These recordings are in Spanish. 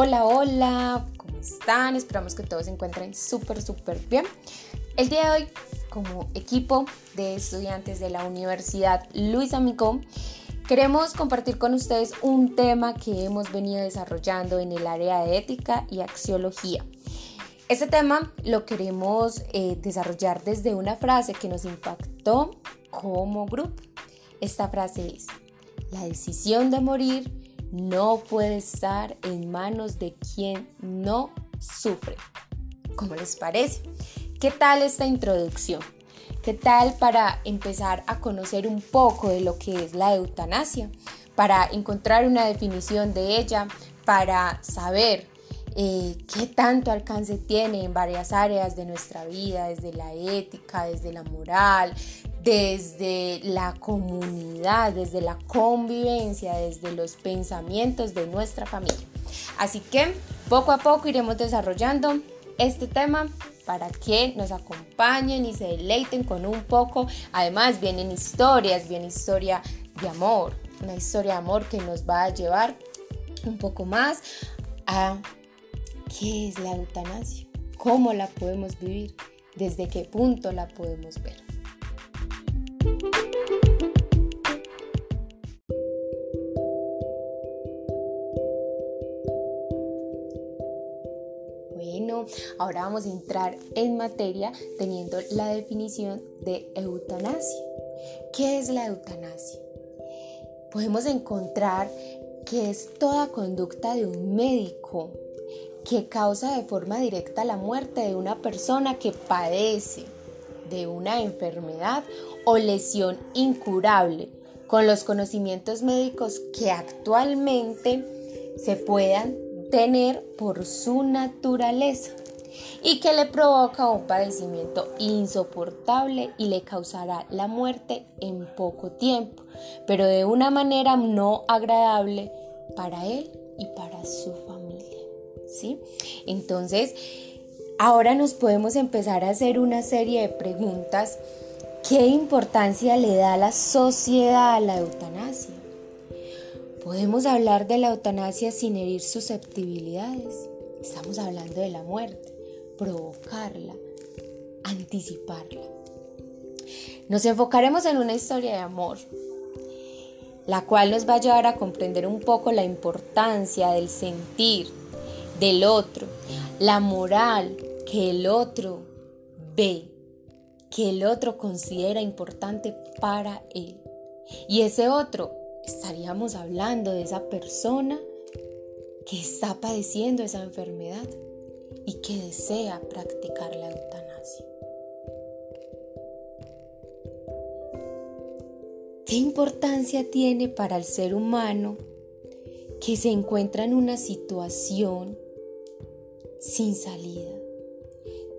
Hola, hola, ¿cómo están? Esperamos que todos se encuentren súper, súper bien. El día de hoy, como equipo de estudiantes de la Universidad Luis Amico, queremos compartir con ustedes un tema que hemos venido desarrollando en el área de ética y axiología. Este tema lo queremos eh, desarrollar desde una frase que nos impactó como grupo. Esta frase es, la decisión de morir no puede estar en manos de quien no sufre. ¿Cómo les parece? ¿Qué tal esta introducción? ¿Qué tal para empezar a conocer un poco de lo que es la eutanasia? Para encontrar una definición de ella, para saber eh, qué tanto alcance tiene en varias áreas de nuestra vida, desde la ética, desde la moral, desde la comunidad, desde la convivencia, desde los pensamientos de nuestra familia. Así que poco a poco iremos desarrollando este tema para que nos acompañen y se deleiten con un poco. Además vienen historias, viene historia de amor, una historia de amor que nos va a llevar un poco más a qué es la eutanasia, cómo la podemos vivir, desde qué punto la podemos ver. Ahora vamos a entrar en materia teniendo la definición de eutanasia. ¿Qué es la eutanasia? Podemos encontrar que es toda conducta de un médico que causa de forma directa la muerte de una persona que padece de una enfermedad o lesión incurable con los conocimientos médicos que actualmente se puedan tener por su naturaleza y que le provoca un padecimiento insoportable y le causará la muerte en poco tiempo, pero de una manera no agradable para él y para su familia. ¿sí? Entonces, ahora nos podemos empezar a hacer una serie de preguntas. ¿Qué importancia le da la sociedad a la eutanasia? Podemos hablar de la eutanasia sin herir susceptibilidades. Estamos hablando de la muerte, provocarla, anticiparla. Nos enfocaremos en una historia de amor, la cual nos va a llevar a comprender un poco la importancia del sentir del otro, la moral que el otro ve, que el otro considera importante para él. Y ese otro estaríamos hablando de esa persona que está padeciendo esa enfermedad y que desea practicar la eutanasia. ¿Qué importancia tiene para el ser humano que se encuentra en una situación sin salida,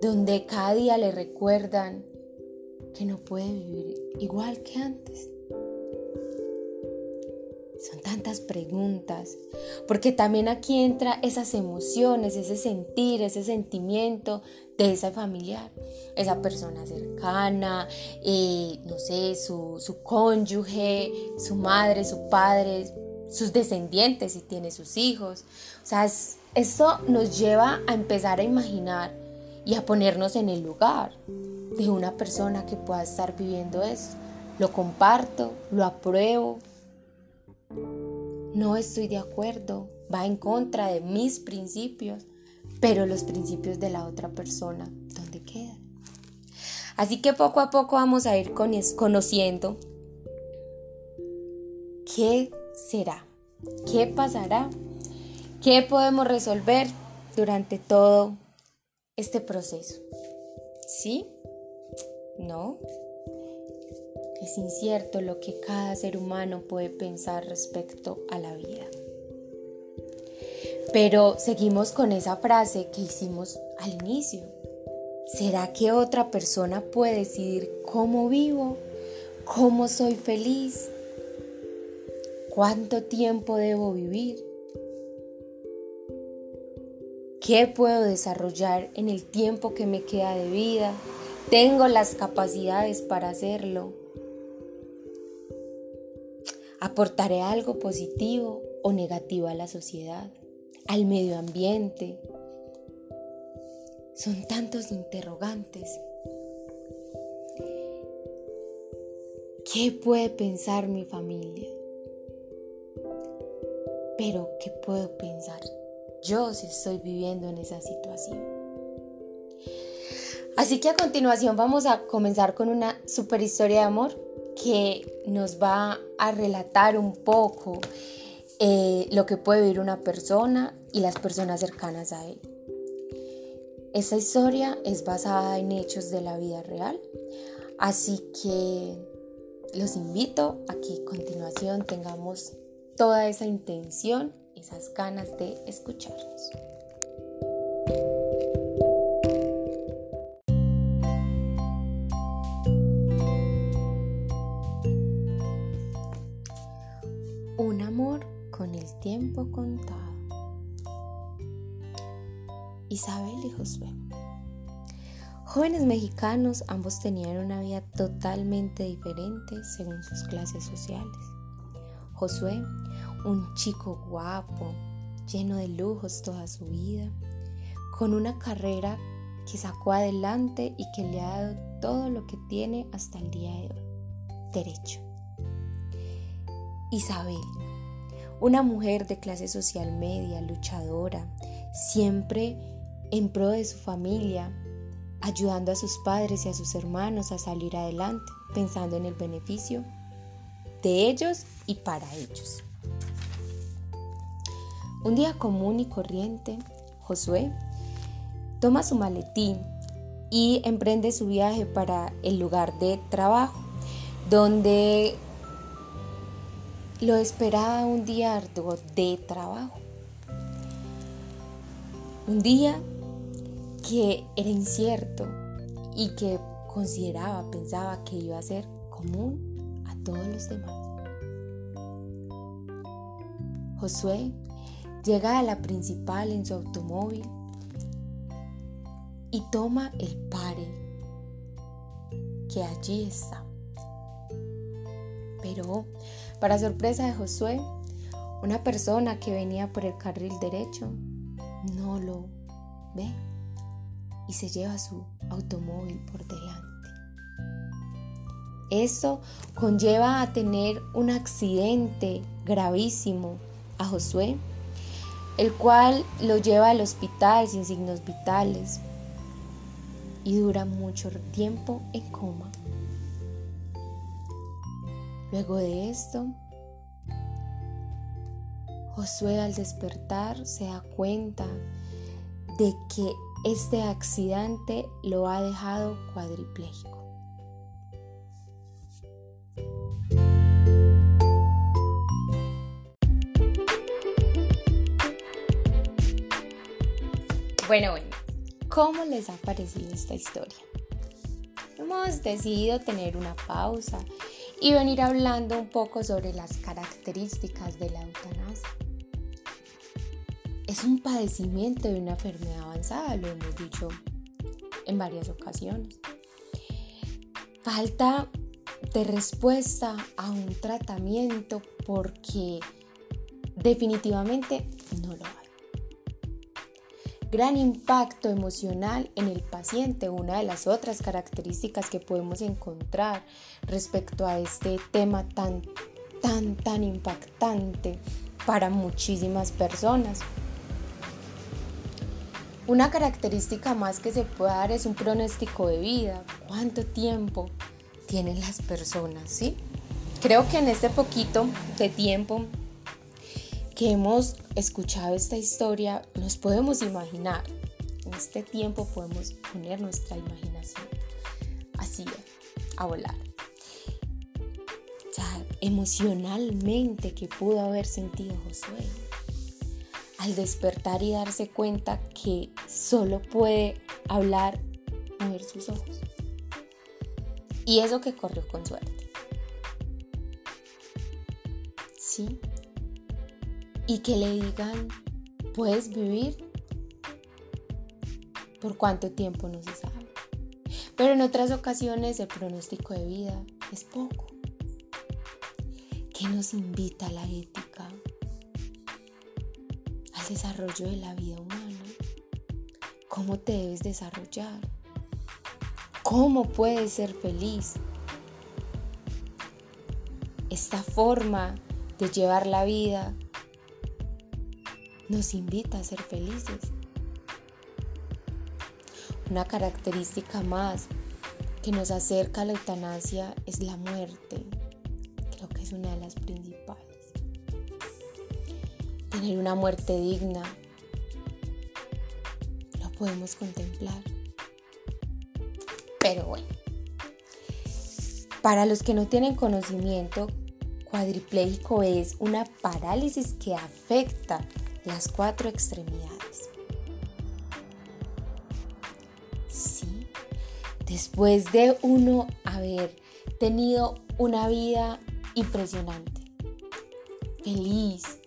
donde cada día le recuerdan que no puede vivir igual que antes? Son tantas preguntas, porque también aquí entra esas emociones, ese sentir, ese sentimiento de esa familiar, esa persona cercana, eh, no sé, su, su cónyuge, su madre, su padre, sus descendientes si tiene sus hijos. O sea, eso nos lleva a empezar a imaginar y a ponernos en el lugar de una persona que pueda estar viviendo eso. Lo comparto, lo apruebo, no estoy de acuerdo, va en contra de mis principios, pero los principios de la otra persona, ¿dónde quedan? Así que poco a poco vamos a ir conociendo qué será, qué pasará, qué podemos resolver durante todo este proceso. ¿Sí? ¿No? Es incierto lo que cada ser humano puede pensar respecto a la vida. Pero seguimos con esa frase que hicimos al inicio. ¿Será que otra persona puede decidir cómo vivo? ¿Cómo soy feliz? ¿Cuánto tiempo debo vivir? ¿Qué puedo desarrollar en el tiempo que me queda de vida? ¿Tengo las capacidades para hacerlo? ¿Aportaré algo positivo o negativo a la sociedad? al medio ambiente. Son tantos interrogantes. ¿Qué puede pensar mi familia? Pero ¿qué puedo pensar yo si estoy viviendo en esa situación? Así que a continuación vamos a comenzar con una super historia de amor que nos va a relatar un poco eh, lo que puede vivir una persona y las personas cercanas a él. Esta historia es basada en hechos de la vida real, así que los invito a que a continuación tengamos toda esa intención, esas ganas de escucharnos. Contado. Isabel y Josué. Jóvenes mexicanos, ambos tenían una vida totalmente diferente según sus clases sociales. Josué, un chico guapo, lleno de lujos toda su vida, con una carrera que sacó adelante y que le ha dado todo lo que tiene hasta el día de hoy. Derecho. Isabel, una mujer de clase social media, luchadora, siempre en pro de su familia, ayudando a sus padres y a sus hermanos a salir adelante, pensando en el beneficio de ellos y para ellos. Un día común y corriente, Josué toma su maletín y emprende su viaje para el lugar de trabajo, donde lo esperaba un día arduo de trabajo. Un día que era incierto y que consideraba, pensaba que iba a ser común todos los demás. Josué llega a la principal en su automóvil y toma el pare que allí está. Pero, para sorpresa de Josué, una persona que venía por el carril derecho no lo ve y se lleva su automóvil por delante. Eso conlleva a tener un accidente gravísimo a Josué, el cual lo lleva al hospital sin signos vitales y dura mucho tiempo en coma. Luego de esto, Josué al despertar se da cuenta de que este accidente lo ha dejado cuadripléjico. Bueno, bueno, ¿cómo les ha parecido esta historia? Hemos decidido tener una pausa y venir hablando un poco sobre las características de la eutanasia. Es un padecimiento de una enfermedad avanzada, lo hemos dicho en varias ocasiones. Falta de respuesta a un tratamiento porque definitivamente gran impacto emocional en el paciente. Una de las otras características que podemos encontrar respecto a este tema tan, tan, tan impactante para muchísimas personas. Una característica más que se puede dar es un pronóstico de vida. ¿Cuánto tiempo tienen las personas? ¿sí? Creo que en este poquito de tiempo que hemos escuchado esta historia, nos podemos imaginar. En este tiempo podemos poner nuestra imaginación así, a volar. Ya, emocionalmente que pudo haber sentido Josué al despertar y darse cuenta que solo puede hablar, mover sus ojos. Y eso que corrió con suerte. Sí, y que le digan, puedes vivir por cuánto tiempo no se sabe. Pero en otras ocasiones el pronóstico de vida es poco. ¿Qué nos invita a la ética? al desarrollo de la vida humana. ¿Cómo te debes desarrollar? ¿Cómo puedes ser feliz? Esta forma de llevar la vida nos invita a ser felices. Una característica más que nos acerca a la eutanasia es la muerte. Creo que es una de las principales. Tener una muerte digna lo podemos contemplar. Pero bueno, para los que no tienen conocimiento, cuadripléjico es una parálisis que afecta las cuatro extremidades. Sí, después de uno haber tenido una vida impresionante, feliz,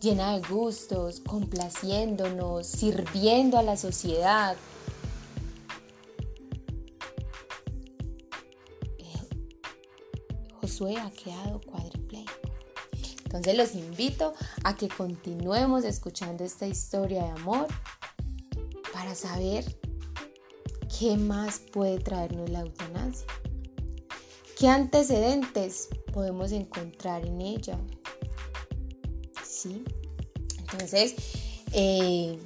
llena de gustos, complaciéndonos, sirviendo a la sociedad. Josué ha quedado cuadripléjico. Entonces los invito a que continuemos escuchando esta historia de amor para saber qué más puede traernos la eutanasia. ¿Qué antecedentes podemos encontrar en ella? ¿Sí? Entonces, eh,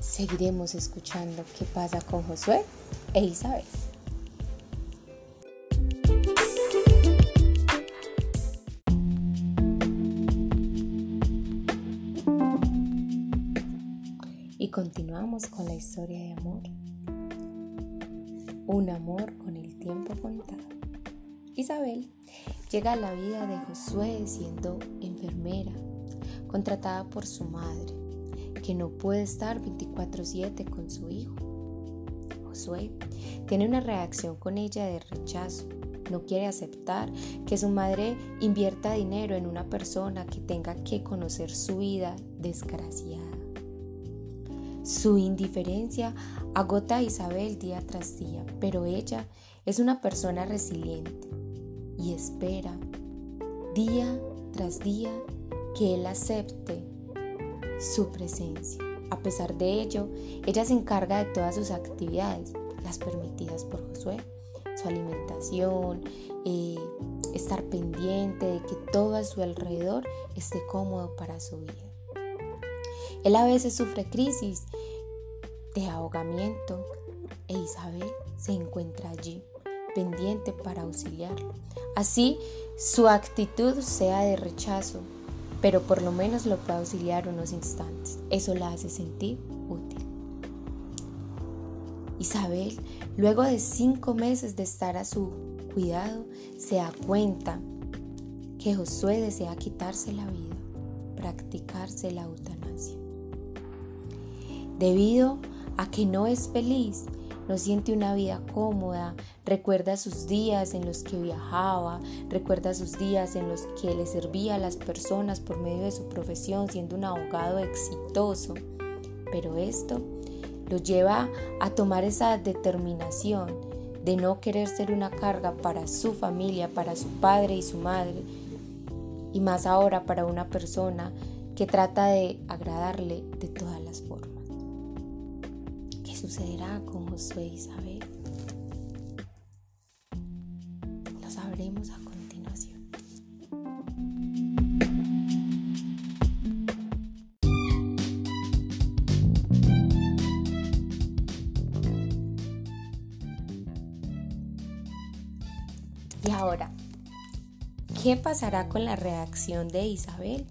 seguiremos escuchando qué pasa con Josué e Isabel. Continuamos con la historia de amor. Un amor con el tiempo contado. Isabel llega a la vida de Josué siendo enfermera, contratada por su madre, que no puede estar 24/7 con su hijo. Josué tiene una reacción con ella de rechazo. No quiere aceptar que su madre invierta dinero en una persona que tenga que conocer su vida desgraciada. Su indiferencia agota a Isabel día tras día, pero ella es una persona resiliente y espera día tras día que él acepte su presencia. A pesar de ello, ella se encarga de todas sus actividades, las permitidas por Josué, su alimentación, eh, estar pendiente de que todo a su alrededor esté cómodo para su vida. Él a veces sufre crisis de ahogamiento e Isabel se encuentra allí, pendiente para auxiliarlo. Así su actitud sea de rechazo, pero por lo menos lo puede auxiliar unos instantes. Eso la hace sentir útil. Isabel, luego de cinco meses de estar a su cuidado, se da cuenta que Josué desea quitarse la vida, practicarse la eutanasia. Debido a que no es feliz, no siente una vida cómoda, recuerda sus días en los que viajaba, recuerda sus días en los que le servía a las personas por medio de su profesión siendo un abogado exitoso. Pero esto lo lleva a tomar esa determinación de no querer ser una carga para su familia, para su padre y su madre, y más ahora para una persona que trata de agradarle de todas las formas sucederá con Josué y Isabel? Lo sabremos a continuación. Y ahora, ¿qué pasará con la reacción de Isabel?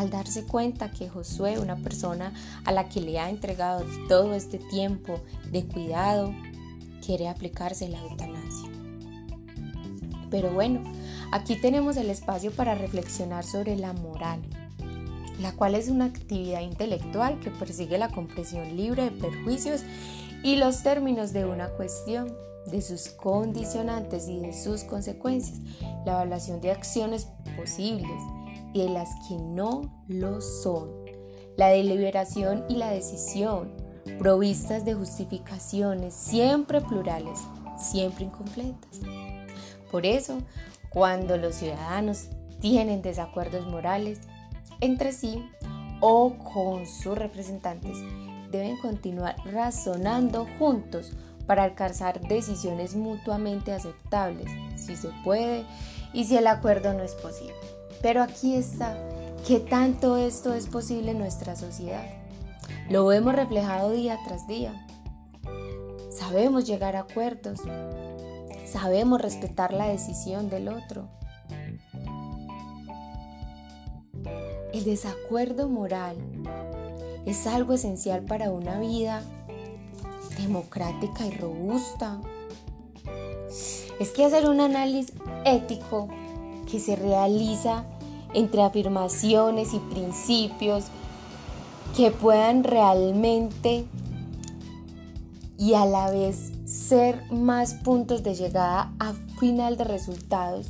Al darse cuenta que Josué, una persona a la que le ha entregado todo este tiempo de cuidado, quiere aplicarse la eutanasia. Pero bueno, aquí tenemos el espacio para reflexionar sobre la moral, la cual es una actividad intelectual que persigue la comprensión libre de perjuicios y los términos de una cuestión, de sus condicionantes y de sus consecuencias, la evaluación de acciones posibles, y de las que no lo son. La deliberación y la decisión, provistas de justificaciones siempre plurales, siempre incompletas. Por eso, cuando los ciudadanos tienen desacuerdos morales entre sí o con sus representantes deben continuar razonando juntos para alcanzar decisiones mutuamente aceptables, si se puede y si el acuerdo no es posible. Pero aquí está, ¿qué tanto esto es posible en nuestra sociedad? Lo vemos reflejado día tras día. Sabemos llegar a acuerdos, sabemos respetar la decisión del otro. El desacuerdo moral es algo esencial para una vida democrática y robusta. Es que hacer un análisis ético que se realiza entre afirmaciones y principios que puedan realmente y a la vez ser más puntos de llegada a final de resultados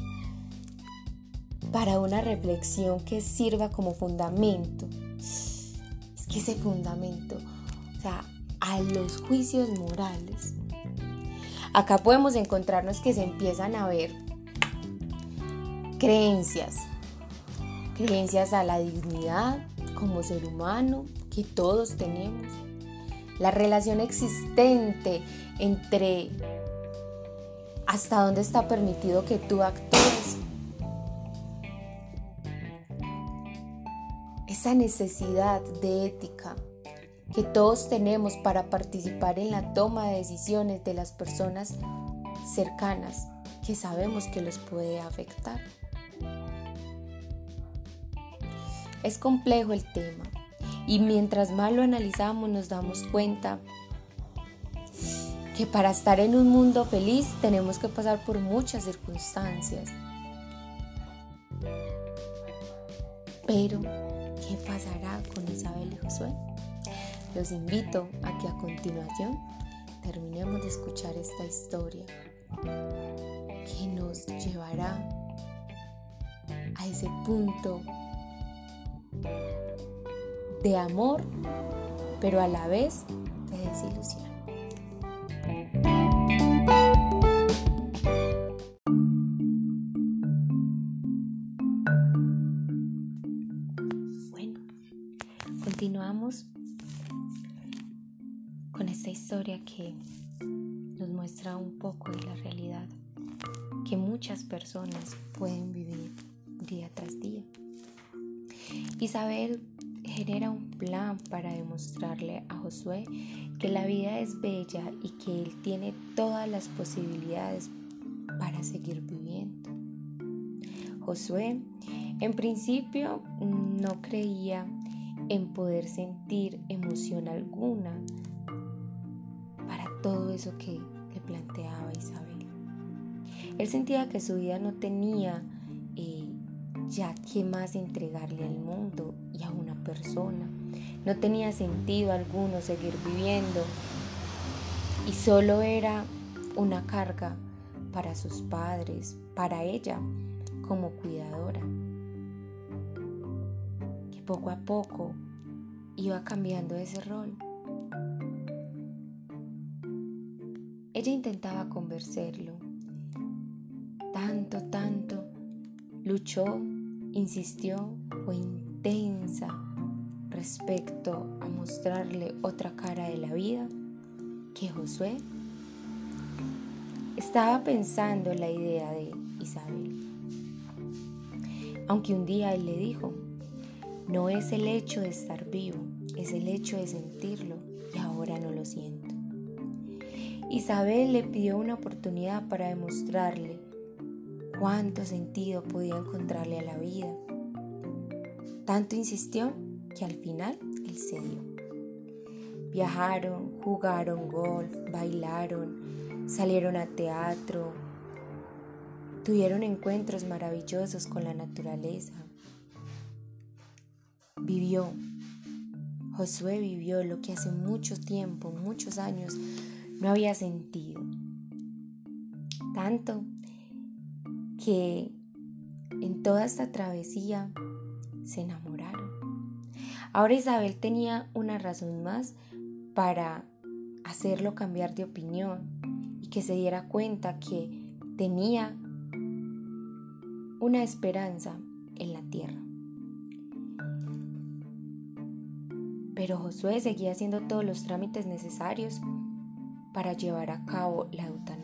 para una reflexión que sirva como fundamento. Es que ese fundamento, o sea, a los juicios morales. Acá podemos encontrarnos que se empiezan a ver creencias, creencias a la dignidad como ser humano que todos tenemos, la relación existente entre hasta dónde está permitido que tú actúes, esa necesidad de ética que todos tenemos para participar en la toma de decisiones de las personas cercanas que sabemos que los puede afectar. Es complejo el tema y mientras más lo analizamos nos damos cuenta que para estar en un mundo feliz tenemos que pasar por muchas circunstancias. Pero, ¿qué pasará con Isabel y Josué? Los invito a que a continuación terminemos de escuchar esta historia que nos llevará a ese punto de amor, pero a la vez de desilusión. Bueno, continuamos con esta historia que nos muestra un poco de la realidad que muchas personas pueden vivir día tras día. Isabel genera un plan para demostrarle a Josué que la vida es bella y que él tiene todas las posibilidades para seguir viviendo. Josué en principio no creía en poder sentir emoción alguna para todo eso que le planteaba Isabel. Él sentía que su vida no tenía ya qué más entregarle al mundo y a una persona. No tenía sentido alguno seguir viviendo y solo era una carga para sus padres, para ella como cuidadora, que poco a poco iba cambiando ese rol. Ella intentaba convencerlo, tanto, tanto, luchó insistió o intensa respecto a mostrarle otra cara de la vida que Josué estaba pensando en la idea de Isabel. Aunque un día él le dijo, no es el hecho de estar vivo, es el hecho de sentirlo y ahora no lo siento. Isabel le pidió una oportunidad para demostrarle cuánto sentido podía encontrarle a la vida. Tanto insistió que al final él cedió. Viajaron, jugaron golf, bailaron, salieron a teatro, tuvieron encuentros maravillosos con la naturaleza. Vivió, Josué vivió lo que hace mucho tiempo, muchos años, no había sentido. Tanto que en toda esta travesía se enamoraron. Ahora Isabel tenía una razón más para hacerlo cambiar de opinión y que se diera cuenta que tenía una esperanza en la tierra. pero Josué seguía haciendo todos los trámites necesarios para llevar a cabo la eutanasia.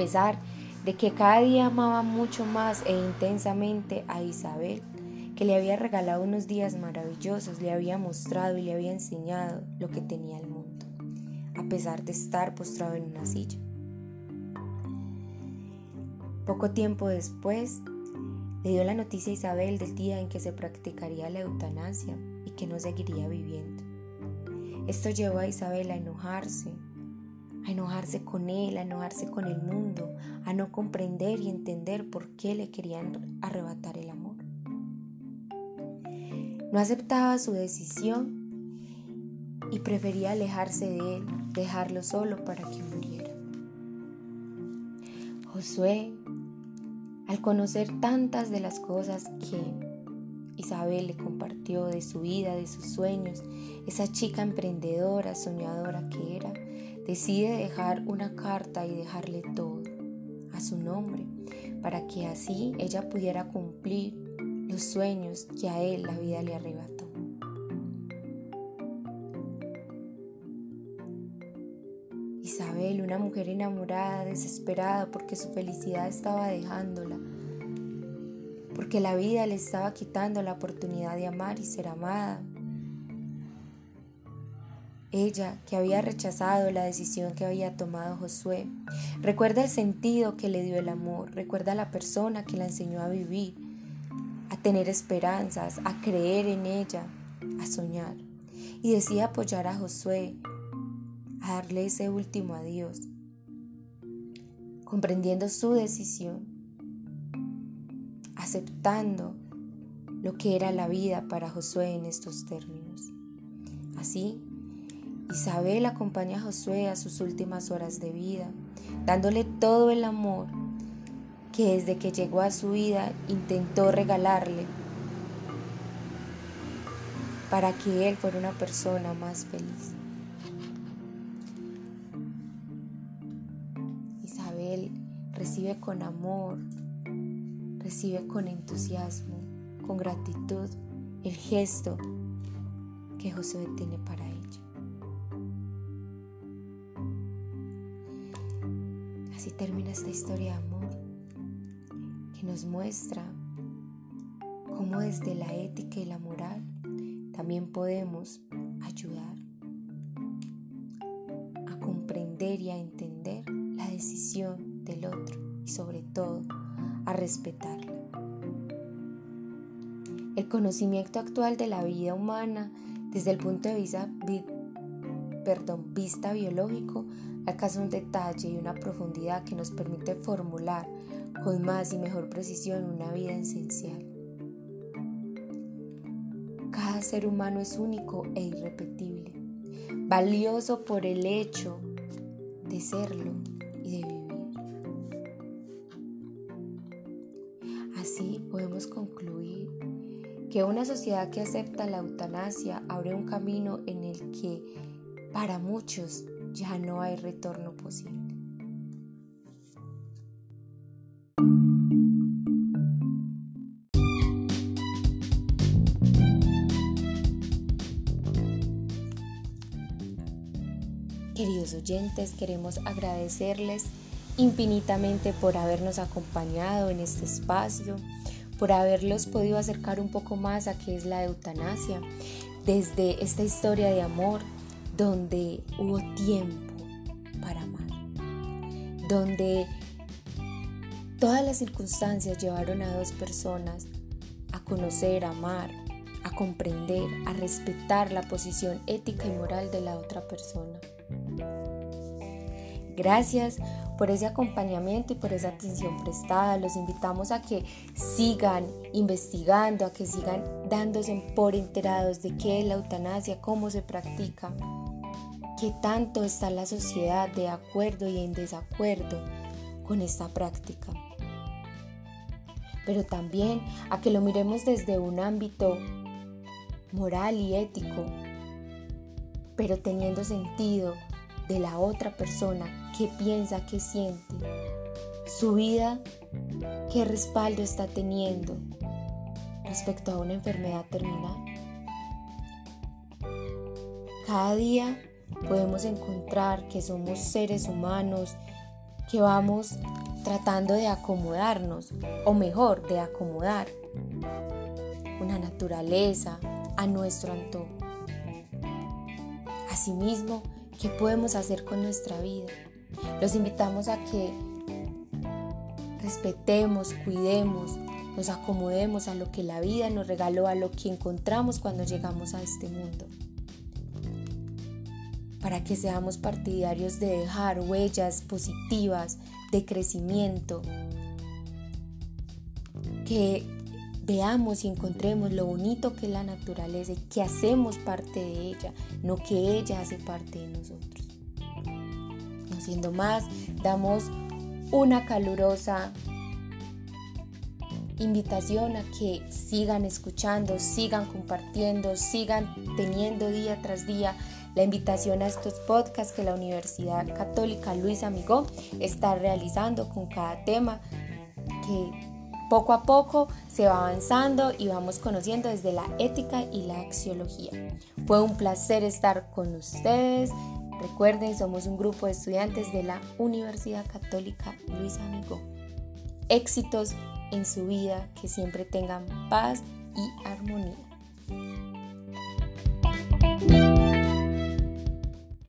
Pesar de que cada día amaba mucho más e intensamente a Isabel, que le había regalado unos días maravillosos, le había mostrado y le había enseñado lo que tenía el mundo, a pesar de estar postrado en una silla. Poco tiempo después, le dio la noticia a Isabel del día en que se practicaría la eutanasia y que no seguiría viviendo. Esto llevó a Isabel a enojarse, a enojarse con él, a enojarse con el mundo, a no comprender y entender por qué le querían arrebatar el amor. No aceptaba su decisión y prefería alejarse de él, dejarlo solo para que muriera. Josué al conocer tantas de las cosas que Isabel le compartió de su vida, de sus sueños, esa chica emprendedora, soñadora que era, decide dejar una carta y dejarle todo a su nombre, para que así ella pudiera cumplir los sueños que a él la vida le arrebató. Isabel, una mujer enamorada, desesperada porque su felicidad estaba dejándola, porque la vida le estaba quitando la oportunidad de amar y ser amada. Ella, que había rechazado la decisión que había tomado Josué, recuerda el sentido que le dio el amor, recuerda a la persona que la enseñó a vivir, a tener esperanzas, a creer en ella, a soñar. Y decía apoyar a Josué a darle ese último adiós, comprendiendo su decisión, aceptando lo que era la vida para Josué en estos términos. Así, Isabel acompaña a Josué a sus últimas horas de vida, dándole todo el amor que desde que llegó a su vida intentó regalarle para que él fuera una persona más feliz. recibe con amor, recibe con entusiasmo, con gratitud el gesto que Josué tiene para ella. Así termina esta historia de amor que nos muestra cómo desde la ética y la moral también podemos ayudar a comprender y a entender la decisión del otro y sobre todo a respetarla. El conocimiento actual de la vida humana desde el punto de vista, perdón, vista biológico alcanza un detalle y una profundidad que nos permite formular con más y mejor precisión una vida esencial. Cada ser humano es único e irrepetible, valioso por el hecho de serlo y de vivir. Así podemos concluir que una sociedad que acepta la eutanasia abre un camino en el que para muchos ya no hay retorno posible. Queridos oyentes, queremos agradecerles infinitamente por habernos acompañado en este espacio, por haberlos podido acercar un poco más a qué es la eutanasia, desde esta historia de amor donde hubo tiempo para amar, donde todas las circunstancias llevaron a dos personas a conocer, a amar, a comprender, a respetar la posición ética y moral de la otra persona. Gracias por ese acompañamiento y por esa atención prestada. Los invitamos a que sigan investigando, a que sigan dándose por enterados de qué es la eutanasia, cómo se practica, qué tanto está la sociedad de acuerdo y en desacuerdo con esta práctica. Pero también a que lo miremos desde un ámbito moral y ético, pero teniendo sentido de la otra persona, qué piensa, qué siente, su vida, qué respaldo está teniendo respecto a una enfermedad terminal. Cada día podemos encontrar que somos seres humanos, que vamos tratando de acomodarnos, o mejor, de acomodar una naturaleza a nuestro antojo. Asimismo, ¿qué podemos hacer con nuestra vida? Los invitamos a que respetemos, cuidemos, nos acomodemos a lo que la vida nos regaló, a lo que encontramos cuando llegamos a este mundo. Para que seamos partidarios de dejar huellas positivas de crecimiento, que veamos y encontremos lo bonito que es la naturaleza y que hacemos parte de ella, no que ella hace parte de nosotros. No siendo más, damos una calurosa invitación a que sigan escuchando, sigan compartiendo, sigan teniendo día tras día la invitación a estos podcasts que la Universidad Católica Luis Amigó está realizando con cada tema que poco a poco se va avanzando y vamos conociendo desde la ética y la axiología. Fue un placer estar con ustedes. Recuerden, somos un grupo de estudiantes de la Universidad Católica Luis Amigo. Éxitos en su vida, que siempre tengan paz y armonía.